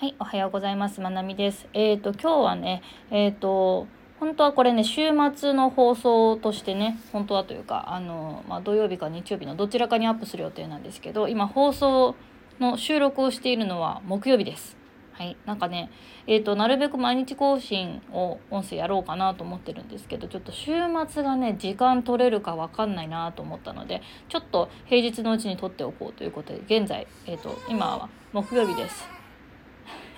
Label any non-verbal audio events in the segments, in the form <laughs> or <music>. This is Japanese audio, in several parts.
はい、おはようございます。まなみです。えっ、ー、と、今日はね、えっ、ー、と、本当はこれね、週末の放送としてね、本当はというか、あの、まあ、土曜日か日曜日のどちらかにアップする予定なんですけど、今放送の収録をしているのは木曜日です。はい、なんかね、えっ、ー、と、なるべく毎日更新を音声やろうかなと思ってるんですけど、ちょっと週末がね、時間取れるかわかんないなと思ったので、ちょっと平日のうちに撮っておこうということで、現在、えっ、と、今は木曜日です。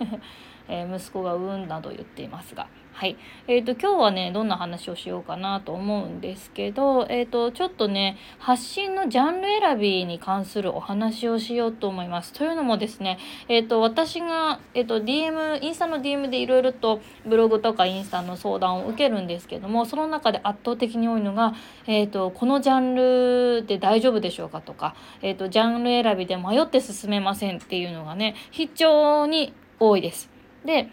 <laughs> え、息子がうんなど言っていますが。はい。えっ、ー、と、今日はね、どんな話をしようかなと思うんですけど、えっ、ー、と、ちょっとね、発信のジャンル選びに関するお話をしようと思います。というのもですね、えっ、と、私が、えっ、と、DM、インスタの DM でいろいろとブログとかインスタの相談を受けるんですけども、その中で圧倒的に多いのが、えっ、と、このジャンルで大丈夫でしょうかとか、えっ、と、ジャンル選びで迷って進めませんっていうのがね、非常に多いです。で、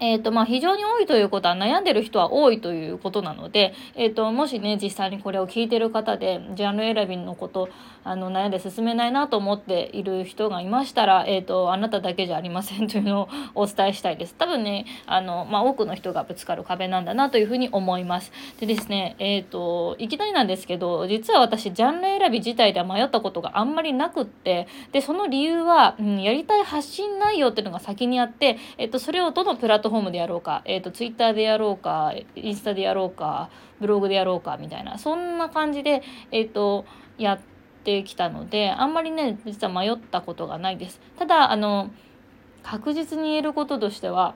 え、ー、と、まあ、非常に多いということは悩んでる人は多いということなので、え、ー、と、もしね、実際にこれを聞いてる方で、ジャンル選びのこと、あの、悩んで進めないなと思っている人がいましたら、え、ー、と、あなただけじゃありませんというのをお伝えしたいです。多分ね、あの、まあ、多くの人がぶつかる壁なんだなというふうに思います。でですね、えっ、と、いきなりなんですけど、実は私、ジャンル選び自体では迷ったことがあんまりなくって、で、その理由は、うん、やりたい発信内容っていうのが先にあって、えっ、と、それをどのプラットフォームでやろうか、え、ー、と、ツイッターでやろうか、インスタでやろうか、ブログでやろうか、みたいな、そんな感じで、えっ、ー、と、やってきたので、あんまりね、実は迷ったことがないです。ただ、あの、確実に言えることとしては、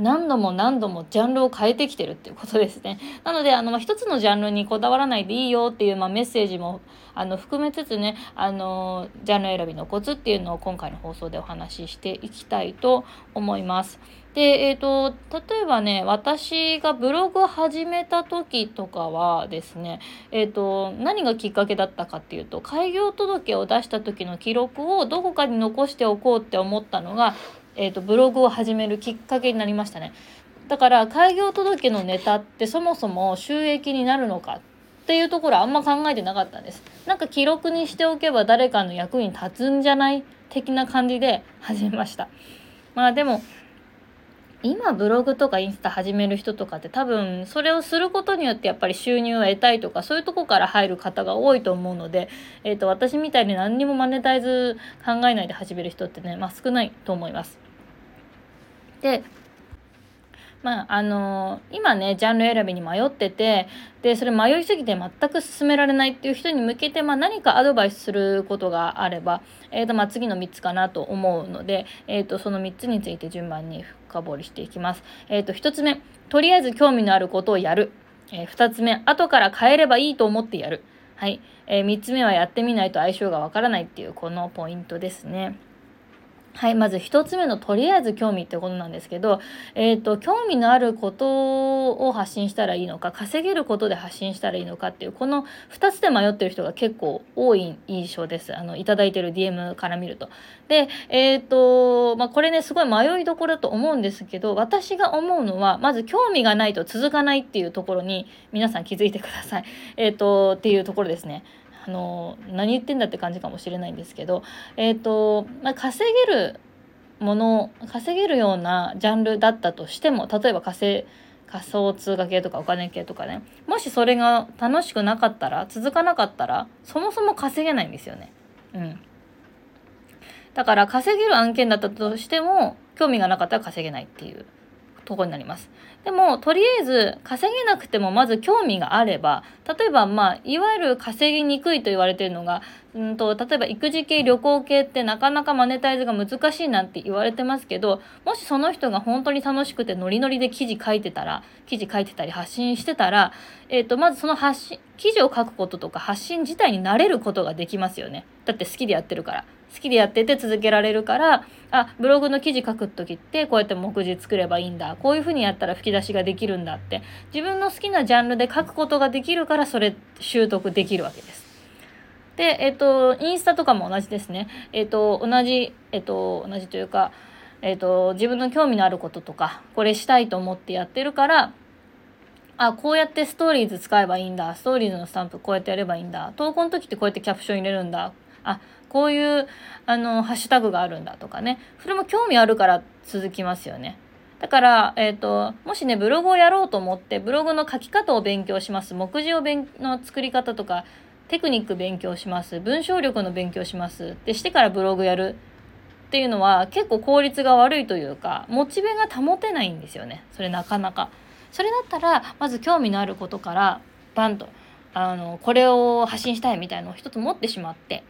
何度も何度もジャンルを変えてきてるっていうことですね。なので、あの、まあ、一つのジャンルにこだわらないでいいよっていう、まあ、メッセージも、あの、含めつつね、あの、ジャンル選びのコツっていうのを今回の放送でお話ししていきたいと思います。で、えっ、ー、と、例えばね、私がブログを始めた時とかはですね、えっ、ー、と、何がきっかけだったかっていうと、開業届を出した時の記録をどこかに残しておこうって思ったのが、えーと、ブログを始めるきっかけになりましたね。だから開業届のネタってそもそも収益になるのかっていうところあんま考えてなかったんです。なんか記録にしておけば誰かの役に立つんじゃない的な感じで <laughs> 始めました。まあでも今ブログとかインスタ始める人とかって多分それをすることによってやっぱり収入を得たいとかそういうとこから入る方が多いと思うので、えーと、私みたいに何にもマネタイズ考えないで始める人ってね、まあ、少ないと思います。でまああのー、今ねジャンル選びに迷っててでそれ迷いすぎて全く進められないっていう人に向けて、まあ、何かアドバイスすることがあれば、えーとまあ、次の3つかなと思うので、えーと、その3つについて順番に深掘りしていきます。えーと、1つ目とりあえず興味のあることをやる。えー、2つ目後から変えればいいと思ってやる。はい、えー、3つ目はやってみないと相性がわからないっていうこのポイントですね。はい、まず1つ目のとりあえず興味ってことなんですけど、えーと、興味のあることを発信したらいいのか稼げることで発信したらいいのかっていうこの2つで迷ってる人が結構多い印象ですあのいただいてる DM から見ると。でえ、ー、とまあこれねすごい迷いどころだと思うんですけど私が思うのはまず興味がないと続かないっていうところに皆さん気づいてください。えっ、ー、とっていうところですね。あの何言ってんだって感じかもしれないんですけど、えっ、ー、と、まあ、稼げるもの稼げるようなジャンルだったとしても例えば稼仮想通貨系とかお金系とかねもしそれが楽しくなかったら続かなかったらそもそも稼げないんですよね。うん、だから稼げる案件だったとしても興味がなかったら稼げないっていうとこになります。でもとりあえず稼げなくてもまず興味があれば例えばまあいわゆる稼ぎにくいと言われているのがうんと例えば育児系旅行系ってなかなかマネタイズが難しいなんて言われてますけどもしその人が本当に楽しくてノリノリで記事書いてたら記事書いてたり発信してたら、えー、とまずその発信記事を書くこととか発信自体に慣れることができますよねだって好きでやってるから。好きでやってて続けられるからあブログの記事書く時ってこうやって目次作ればいいんだこういうふうにやったら吹き出しができるんだって自分の好きなジャンルで書くことができるからそれ習得できるわけです。で、えっ、と、インスタとかも同じですね。えっ、と、同じ、えっ、と、同じというか、えっ、と、自分の興味のあることとか、これしたいと思ってやってるから、あ、こうやってストーリーズ使えばいいんだ。ストーリーズのスタンプこうやってやればいいんだ。投稿の時ってこうやってキャプション入れるんだ。あこういうあのハッシュタグがあるんだとかねそれも興味あるから続きますよね。だから、えっ、ー、と、もしね、ブログをやろうと思って、ブログの書き方を勉強します。目次を勉の作り方とか、テクニック勉強します。文章力の勉強します。で、してからブログやるっていうのは結構効率が悪いというか、モチベが保てないんですよね。それなかなか。それだったら、まず興味のあることから、バンと、あの、これを発信したいみたいのを一つ持ってしまって、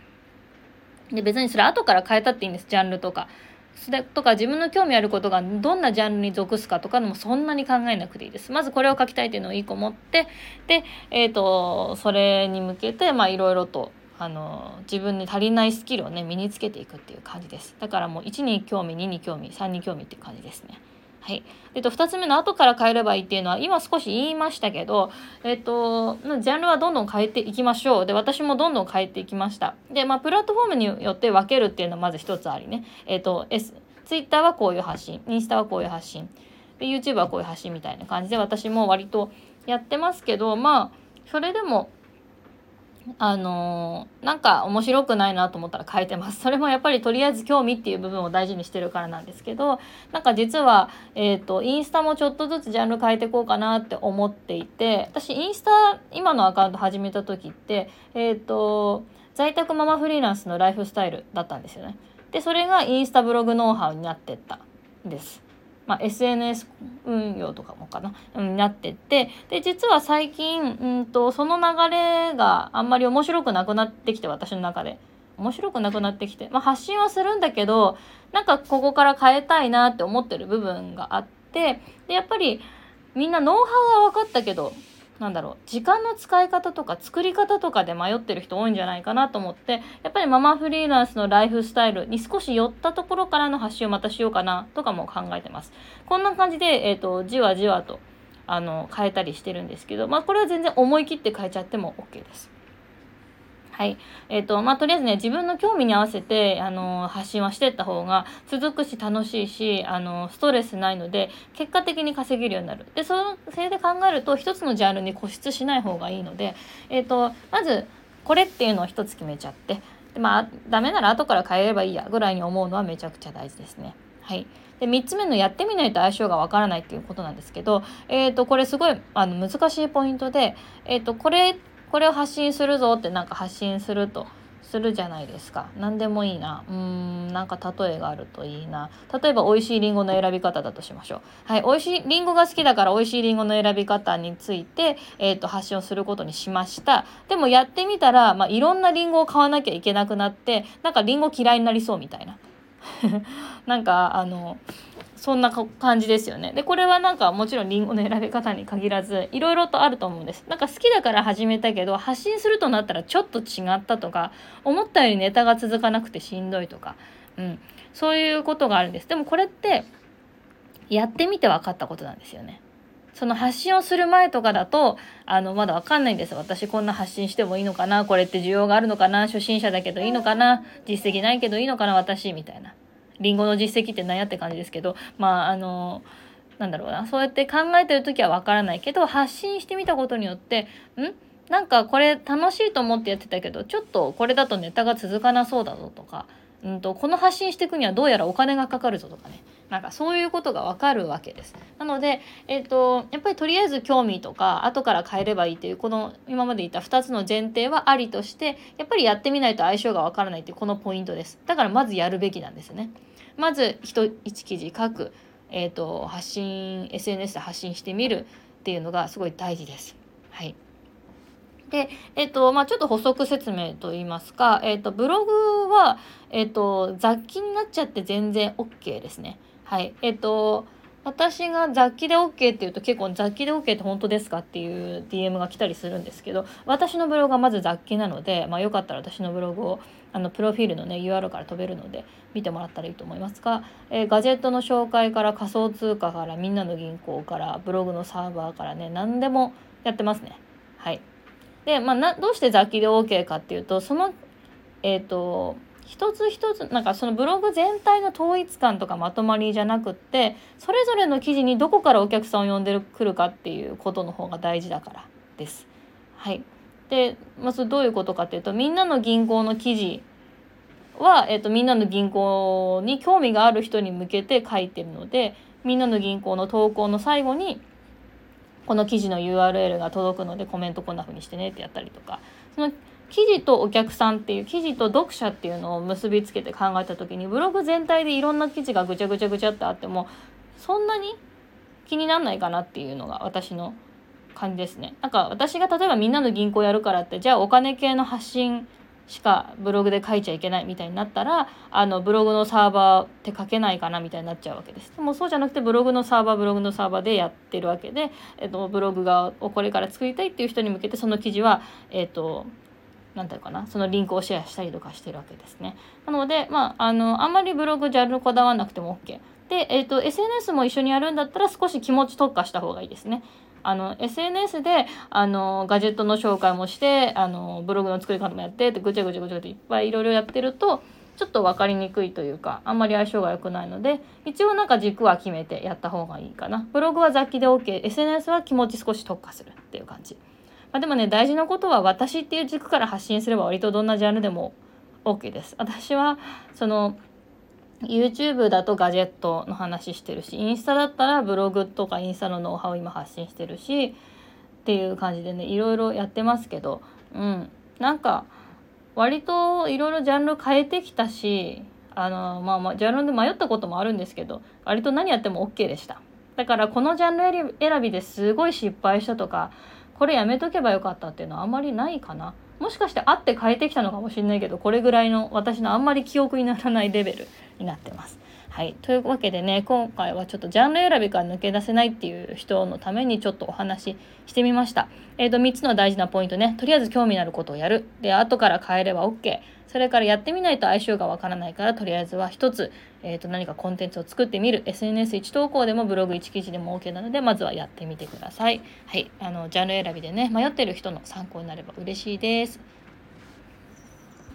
で、別にそれ後から変えたっていいんです。ジャンルとか。それとか自分の興味あることがどんなジャンルに属すかとかのもそんなに考えなくていいです。まずこれを書きたいっていうのを1個持ってで、えーと、それに向けていろいろとあの自分に足りないスキルをね身につけていくっていう感じです。だからもう1に興味2に興味3に興味っていう感じですね。はい。えっと、2つ目の後から変えればいいっていうのは、今少し言いましたけど、えっと、ジャンルはどんどん変えていきましょう。で、私もどんどん変えていきました。で、まあ、プラットフォームによって分けるっていうのはまず一つありね。えっと、S、Twitter はこういう発信、インスタはこういう発信、で、YouTube はこういう発信みたいな感じで、私も割とやってますけど、まあ、それでも、あのー、なんか面白くないなと思ったら変えてます。<laughs> それもやっぱりとりあえず興味っていう部分を大事にしてるからなんですけど、なんか実は、えっ、ー、と、インスタもちょっとずつジャンル変えていこうかなって思っていて、私インスタ、今のアカウント始めた時って、えっ、ー、と、在宅ママフリーランスのライフスタイルだったんですよね。で、それがインスタブログノウハウになってったんです。まあ、SNS 運用とかもかな、になってってで実は最近うんとその流れがあんまり面白くなくなってきて私の中で。面白くなくなってきて、まあ、発信はするんだけどなんかここから変えたいなって思ってる部分があってでやっぱりみんなノウハウは分かったけどなんだろう時間の使い方とか作り方とかで迷ってる人多いんじゃないかなと思ってやっぱりママフリーランスのライフスタイルに少し寄ったところからの発信をまたしようかなとかも考えてます。こんな感じで、えーと、じわじわとあの変えたりしてるんですけどまあこれは全然思い切って変えちゃっても OK です。はい。えっ、ー、と、まあ、とりあえずね、自分の興味に合わせて、あの、発信はしていった方が続くし楽しいし、あの、ストレスないので、結果的に稼げるようになる。で、そそれで考えると、一つのジャンルに固執しない方がいいので、えっ、ー、と、まず、これっていうのを一つ決めちゃって、でまあ、ダメなら後から変えればいいや、ぐらいに思うのはめちゃくちゃ大事ですね。はい。で、3つ目のやってみないと相性がわからないっていうことなんですけど、えっ、ー、と、これすごいあの難しいポイントで、えっ、ー、と、これこれを発信するぞってなんか発信するとするじゃないですか。何でもいいな。うーんなんか例えがあるといいな。例えば美味しいりんごの選び方だとしましょう。はい美味しいりんごが好きだから美味しいりんごの選び方について、えーと、発信をすることにしました。でもやってみたら、まあ、いろんなりんごを買わなきゃいけなくなってなんかりんご嫌いになりそうみたいな。<laughs> なんかあのそんな感じですよね。で、これはなんかもちろんリンゴの選び方に限らず、いろいろとあると思うんです。なんか好きだから始めたけど、発信するとなったらちょっと違ったとか、思ったよりネタが続かなくてしんどいとか、うん、そういうことがあるんです。でもこれって、やってみて分かったことなんですよね。その発信をする前とかだと、あの、まだわかんないんです。私こんな発信してもいいのかなこれって需要があるのかな初心者だけどいいのかな実績ないけどいいのかな私みたいな。りんごの実績って何やって感じですけどまああのなんだろうなそうやって考えてる時はわからないけど発信してみたことによってん？なんかこれ楽しいと思ってやってたけどちょっとこれだとネタが続かなそうだぞとか、うんと、この発信していくにはどうやらお金がかかるぞとかねなんかそういうことがわかるわけです。なので、えっ、ー、と、やっぱりとりあえず興味とか、後から変えればいいという、この今まで言った2つの前提はありとして、やっぱりやってみないと相性がわからないっていうこのポイントです。だからまずやるべきなんですね。まず1記事書く、えーと、発信 SNS で発信してみるっていうのがすごい大事です。はいで、えっ、と、まあ、ちょっと補足説明といいますか、えっ、と、ブログは、えっ、と、雑記になっちゃって全然 OK ですね。はい。えっ、と、私が雑記で OK って言うと結構雑記で OK って本当ですかっていう DM が来たりするんですけど私のブログはまず雑記なので、まあ、よかったら私のブログをあのプロフィールのね URL から飛べるので見てもらったらいいと思いますが、えー、ガジェットの紹介から仮想通貨からみんなの銀行からブログのサーバーからね何でもやってますね。はい。でまあなどうして雑記で OK かっていうとそのえっ、ー、と一つ一つなんかそのブログ全体の統一感とかまとまりじゃなくってそれぞれの記事にどこからお客さんを呼んでくるかっていうことの方が大事だからです。はい、で、まあ、それどういうことかっていうとみんなの銀行の記事は、えーと、みんなの銀行に興味がある人に向けて書いてるのでみんなの銀行の投稿の最後にこの記事の URL が届くのでコメントこんな風にしてねってやったりとかその記事とお客さんっていう記事と読者っていうのを結びつけて考えた時にブログ全体でいろんな記事がぐちゃぐちゃぐちゃってあってもそんなに気になんないかなっていうのが私の感じですね。なんか私が例えばみんなの銀行やるからってじゃあお金系の発信しかブログで書いちゃいけないみたいになったらあのブログのサーバーって書けないかなみたいになっちゃうわけです。でもそうじゃなくてブログのサーバーブログのサーバーでやってるわけで、えっと、ブログがをこれから作りたいっていう人に向けてその記事は、えっと、何て言うかなそのリンクをシェアしたりとかしてるわけですね。なのでまああのあんまりブログジャンルこだわらなくても OK。で、えーと、SNS も一緒にやるんだったら少し気持ち特化した方がいいですね。あの SNS であのガジェットの紹介もしてあのブログの作り方もやってってぐちゃぐちゃぐちゃっていっぱいいろいろやってるとちょっと分かりにくいというかあんまり相性が良くないので一応なんか軸は決めてやった方がいいかなブログは雑記で OKSNS は気持ち少し特化するっていう感じ、まあ、でもね大事なことは私っていう軸から発信すれば割とどんなジャンルでも OK です。私はその YouTube だとガジェットの話してるしインスタだったらブログとかインスタのノウハウを今発信してるしっていう感じでねいろいろやってますけどうん。なんか割といろいろジャンル変えてきたしあのまあまあジャンルで迷ったこともあるんですけど割と何やっても OK でした。だからこのジャンル選びですごい失敗したとかこれやめとけばよかったっていうのはあんまりないかなもしかして会って変えてきたのかもしれないけどこれぐらいの私のあんまり記憶にならないレベルになってます。はい、というわけでね今回はちょっとジャンル選びから抜け出せないっていう人のためにちょっとお話ししてみました。えーと、3つの大事なポイントねとりあえず興味のあることをやるで後から変えれば OK それからやってみないと相性がわからないからとりあえずは1つ、えーと、何かコンテンツを作ってみる SNS1 投稿でもブログ1記事でも OK なのでまずはやってみてください。はい、あのジャンル選びでね迷ってる人の参考になれば嬉しいです。